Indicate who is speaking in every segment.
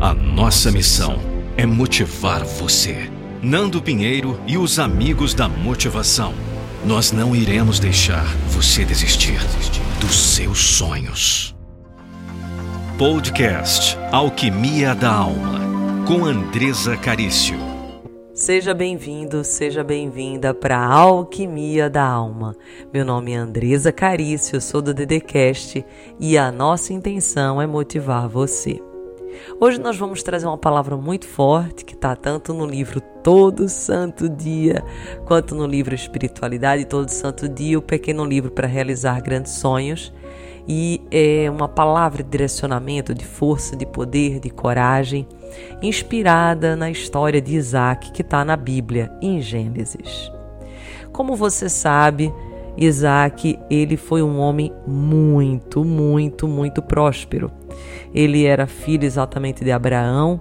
Speaker 1: A nossa missão é motivar você. Nando Pinheiro e os amigos da motivação. Nós não iremos deixar você desistir dos seus sonhos. Podcast Alquimia da Alma, com Andresa Carício.
Speaker 2: Seja bem-vindo, seja bem-vinda para Alquimia da Alma. Meu nome é Andresa Carício, sou do Dedecast e a nossa intenção é motivar você. Hoje nós vamos trazer uma palavra muito forte que está tanto no livro Todo Santo Dia, quanto no livro Espiritualidade Todo Santo Dia, o pequeno livro para realizar grandes sonhos. E é uma palavra de direcionamento, de força, de poder, de coragem, inspirada na história de Isaac que está na Bíblia, em Gênesis. Como você sabe, Isaac, ele foi um homem muito, muito, muito próspero. Ele era filho exatamente de Abraão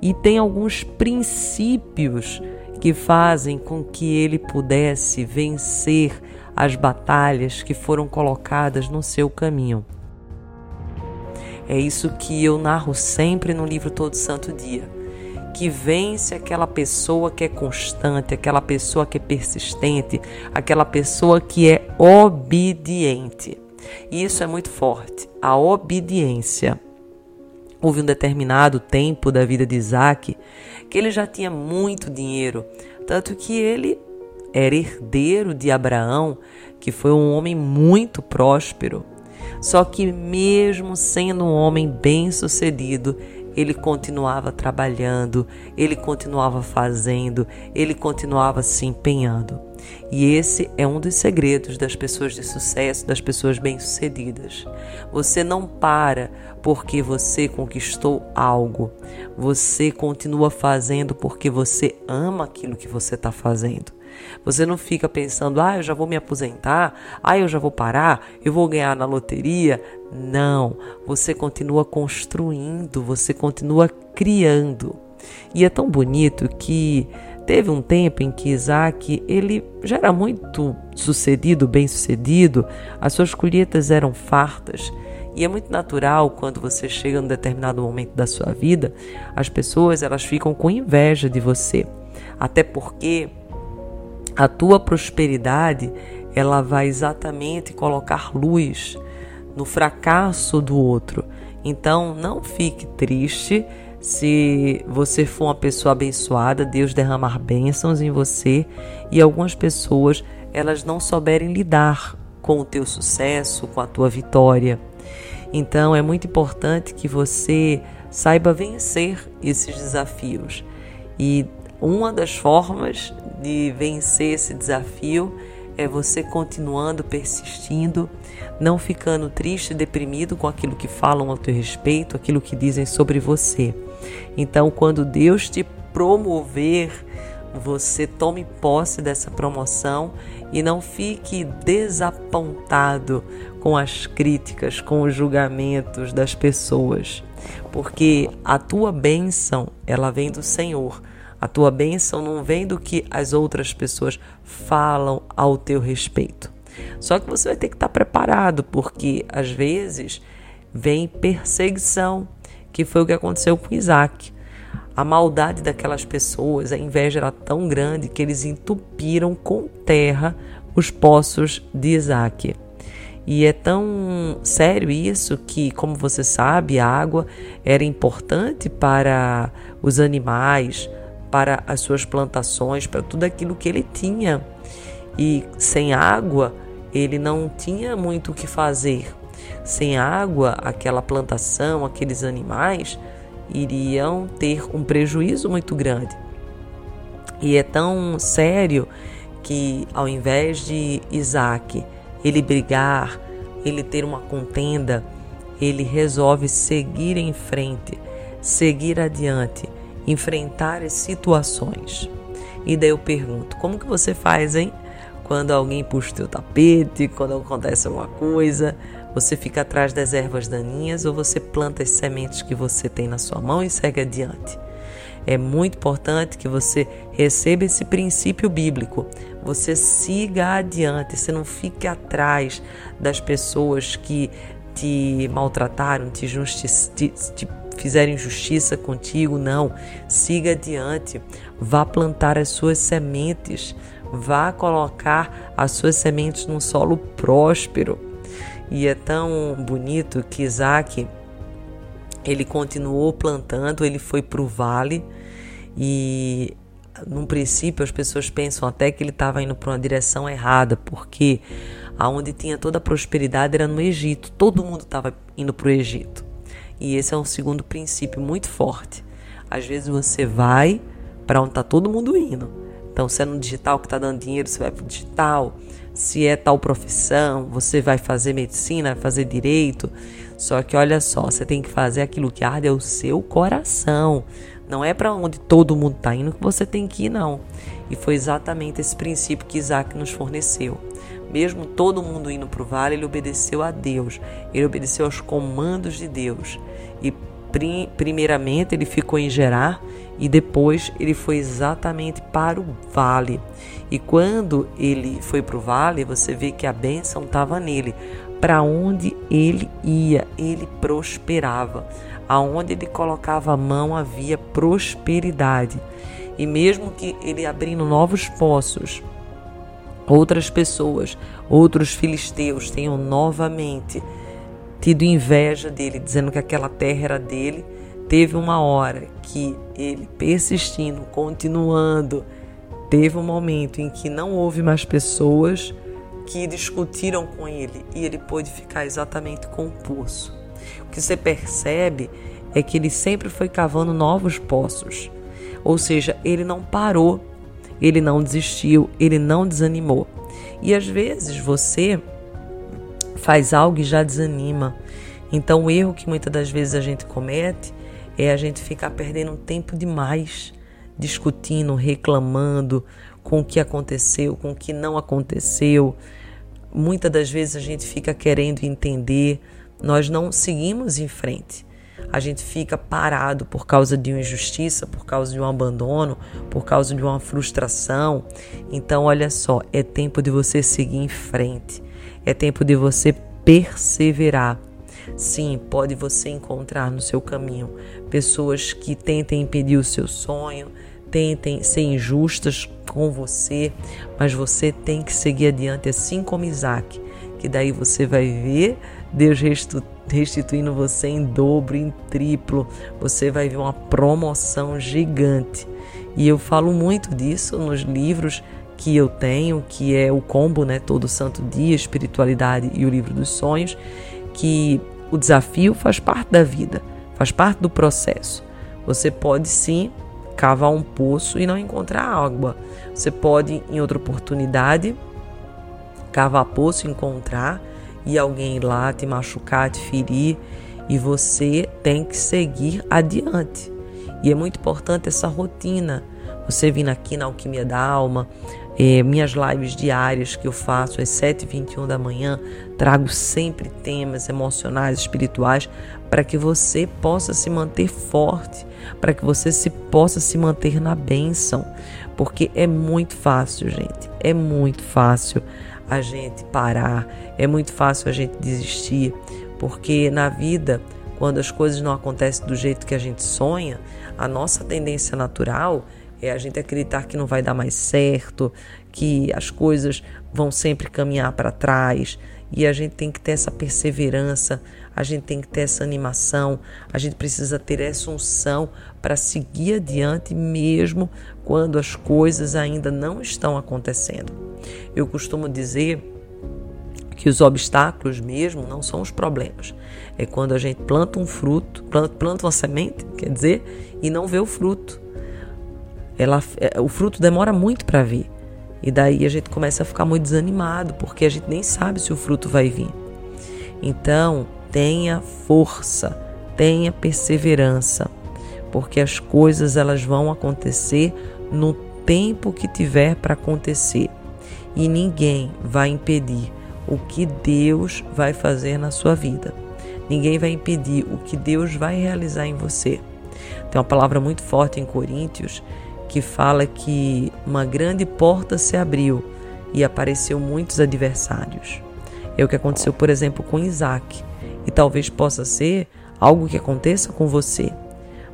Speaker 2: e tem alguns princípios que fazem com que ele pudesse vencer as batalhas que foram colocadas no seu caminho. É isso que eu narro sempre no livro Todo Santo Dia. Que vence aquela pessoa que é constante, aquela pessoa que é persistente, aquela pessoa que é obediente. E isso é muito forte, a obediência. Houve um determinado tempo da vida de Isaac que ele já tinha muito dinheiro, tanto que ele era herdeiro de Abraão, que foi um homem muito próspero. Só que, mesmo sendo um homem bem-sucedido, ele continuava trabalhando, ele continuava fazendo, ele continuava se empenhando. E esse é um dos segredos das pessoas de sucesso, das pessoas bem-sucedidas. Você não para porque você conquistou algo. Você continua fazendo porque você ama aquilo que você está fazendo. Você não fica pensando, ah, eu já vou me aposentar, ah, eu já vou parar, eu vou ganhar na loteria. Não, você continua construindo, você continua criando. E é tão bonito que teve um tempo em que Isaac ele já era muito sucedido, bem sucedido, as suas colheitas eram fartas. E é muito natural quando você chega num determinado momento da sua vida, as pessoas elas ficam com inveja de você. Até porque a tua prosperidade ela vai exatamente colocar luz no fracasso do outro. Então não fique triste se você for uma pessoa abençoada, Deus derramar bênçãos em você e algumas pessoas elas não souberem lidar com o teu sucesso, com a tua vitória. Então é muito importante que você saiba vencer esses desafios. E uma das formas de vencer esse desafio é você continuando persistindo, não ficando triste, deprimido com aquilo que falam ao teu respeito, aquilo que dizem sobre você. Então, quando Deus te promover, você tome posse dessa promoção e não fique desapontado com as críticas, com os julgamentos das pessoas, porque a tua bênção, ela vem do Senhor. A tua bênção não vem do que as outras pessoas falam ao teu respeito. Só que você vai ter que estar preparado, porque às vezes vem perseguição, que foi o que aconteceu com Isaac. A maldade daquelas pessoas, a inveja era tão grande que eles entupiram com terra os poços de Isaac. E é tão sério isso que, como você sabe, a água era importante para os animais, para as suas plantações, para tudo aquilo que ele tinha. E sem água, ele não tinha muito o que fazer. Sem água, aquela plantação, aqueles animais iriam ter um prejuízo muito grande. E é tão sério que, ao invés de Isaac ele brigar, ele ter uma contenda, ele resolve seguir em frente, seguir adiante enfrentar as situações. E daí eu pergunto: como que você faz, hein? Quando alguém puxa o teu tapete, quando acontece alguma coisa, você fica atrás das ervas daninhas ou você planta as sementes que você tem na sua mão e segue adiante? É muito importante que você receba esse princípio bíblico. Você siga adiante, você não fique atrás das pessoas que te maltrataram, te, justi te, te fizerem justiça contigo, não. Siga adiante, vá plantar as suas sementes, vá colocar as suas sementes num solo próspero. E é tão bonito que Isaac ele continuou plantando, ele foi para o vale e num princípio as pessoas pensam até que ele estava indo para uma direção errada, porque aonde tinha toda a prosperidade era no Egito, todo mundo estava indo para o Egito. E esse é um segundo princípio muito forte. Às vezes você vai para onde está todo mundo indo. Então, se é no digital que está dando dinheiro, você vai para o digital. Se é tal profissão, você vai fazer medicina, vai fazer direito. Só que olha só, você tem que fazer aquilo que arde é o seu coração. Não é para onde todo mundo está indo que você tem que ir, não. E foi exatamente esse princípio que Isaac nos forneceu. Mesmo todo mundo indo para o vale, ele obedeceu a Deus, ele obedeceu aos comandos de Deus. E primeiramente ele ficou em Gerar e depois ele foi exatamente para o vale. E quando ele foi para o vale, você vê que a bênção estava nele. Para onde ele ia, ele prosperava. Aonde ele colocava a mão havia prosperidade. E mesmo que ele abrindo novos poços, outras pessoas, outros filisteus tenham novamente tido inveja dele, dizendo que aquela terra era dele, teve uma hora que ele persistindo, continuando, teve um momento em que não houve mais pessoas que discutiram com ele e ele pôde ficar exatamente com o poço. O que você percebe é que ele sempre foi cavando novos poços. Ou seja, ele não parou, ele não desistiu, ele não desanimou. E às vezes você faz algo e já desanima. Então, o erro que muitas das vezes a gente comete é a gente ficar perdendo tempo demais discutindo, reclamando com o que aconteceu, com o que não aconteceu. Muitas das vezes a gente fica querendo entender, nós não seguimos em frente. A gente fica parado por causa de uma injustiça, por causa de um abandono, por causa de uma frustração. Então, olha só, é tempo de você seguir em frente. É tempo de você perseverar. Sim, pode você encontrar no seu caminho pessoas que tentem impedir o seu sonho, tentem ser injustas com você, mas você tem que seguir adiante, assim como Isaac, que daí você vai ver Deus restituindo você em dobro, em triplo, você vai ver uma promoção gigante. E eu falo muito disso nos livros que eu tenho, que é o combo, né, todo santo dia, espiritualidade e o livro dos sonhos, que o desafio faz parte da vida, faz parte do processo. Você pode sim cavar um poço e não encontrar água. Você pode, em outra oportunidade, cavar poço, encontrar e alguém ir lá te machucar, te ferir, e você tem que seguir adiante. E é muito importante essa rotina. Você vindo aqui na Alquimia da Alma, é, minhas lives diárias que eu faço às 7h21 da manhã, trago sempre temas emocionais, espirituais, para que você possa se manter forte, para que você se possa se manter na bênção. Porque é muito fácil, gente, é muito fácil a gente parar, é muito fácil a gente desistir, porque na vida, quando as coisas não acontecem do jeito que a gente sonha, a nossa tendência natural é a gente acreditar que não vai dar mais certo, que as coisas vão sempre caminhar para trás. E a gente tem que ter essa perseverança, a gente tem que ter essa animação, a gente precisa ter essa unção para seguir adiante mesmo quando as coisas ainda não estão acontecendo. Eu costumo dizer que os obstáculos mesmo não são os problemas. É quando a gente planta um fruto, planta, uma semente, quer dizer, e não vê o fruto ela, é, o fruto demora muito para vir. E daí a gente começa a ficar muito desanimado, porque a gente nem sabe se o fruto vai vir. Então, tenha força, tenha perseverança, porque as coisas elas vão acontecer no tempo que tiver para acontecer. E ninguém vai impedir o que Deus vai fazer na sua vida. Ninguém vai impedir o que Deus vai realizar em você. Tem uma palavra muito forte em Coríntios que fala que uma grande porta se abriu e apareceu muitos adversários. É o que aconteceu, por exemplo, com Isaac. E talvez possa ser algo que aconteça com você.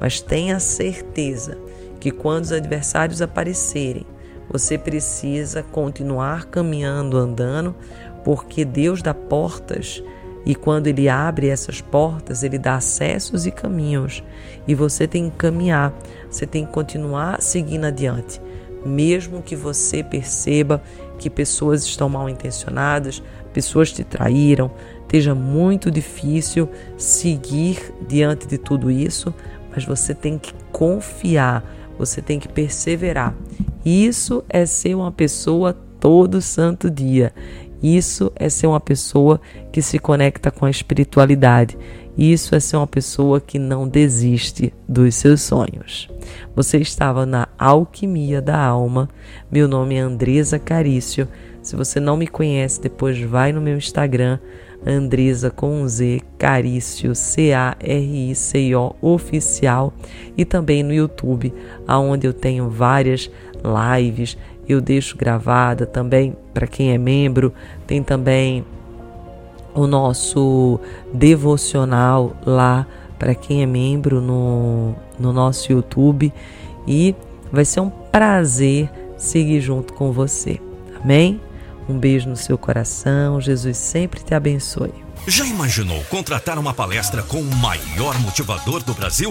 Speaker 2: Mas tenha certeza que quando os adversários aparecerem, você precisa continuar caminhando, andando, porque Deus dá portas e quando Ele abre essas portas, Ele dá acessos e caminhos. E você tem que caminhar, você tem que continuar seguindo adiante, mesmo que você perceba que pessoas estão mal intencionadas, pessoas te traíram, esteja muito difícil seguir diante de tudo isso, mas você tem que confiar, você tem que perseverar. Isso é ser uma pessoa todo santo dia. Isso é ser uma pessoa que se conecta com a espiritualidade. Isso é ser uma pessoa que não desiste dos seus sonhos. Você estava na Alquimia da Alma. Meu nome é Andresa Carício. Se você não me conhece, depois vai no meu Instagram, Andresa com um Z, Carício, C-A-R-I-C-O, oficial, e também no YouTube, aonde eu tenho várias lives, eu deixo gravada também para quem é membro, tem também o nosso devocional lá para quem é membro no, no nosso YouTube e vai ser um prazer seguir junto com você. Amém? Um beijo no seu coração, Jesus sempre te abençoe.
Speaker 1: Já imaginou contratar uma palestra com o maior motivador do Brasil?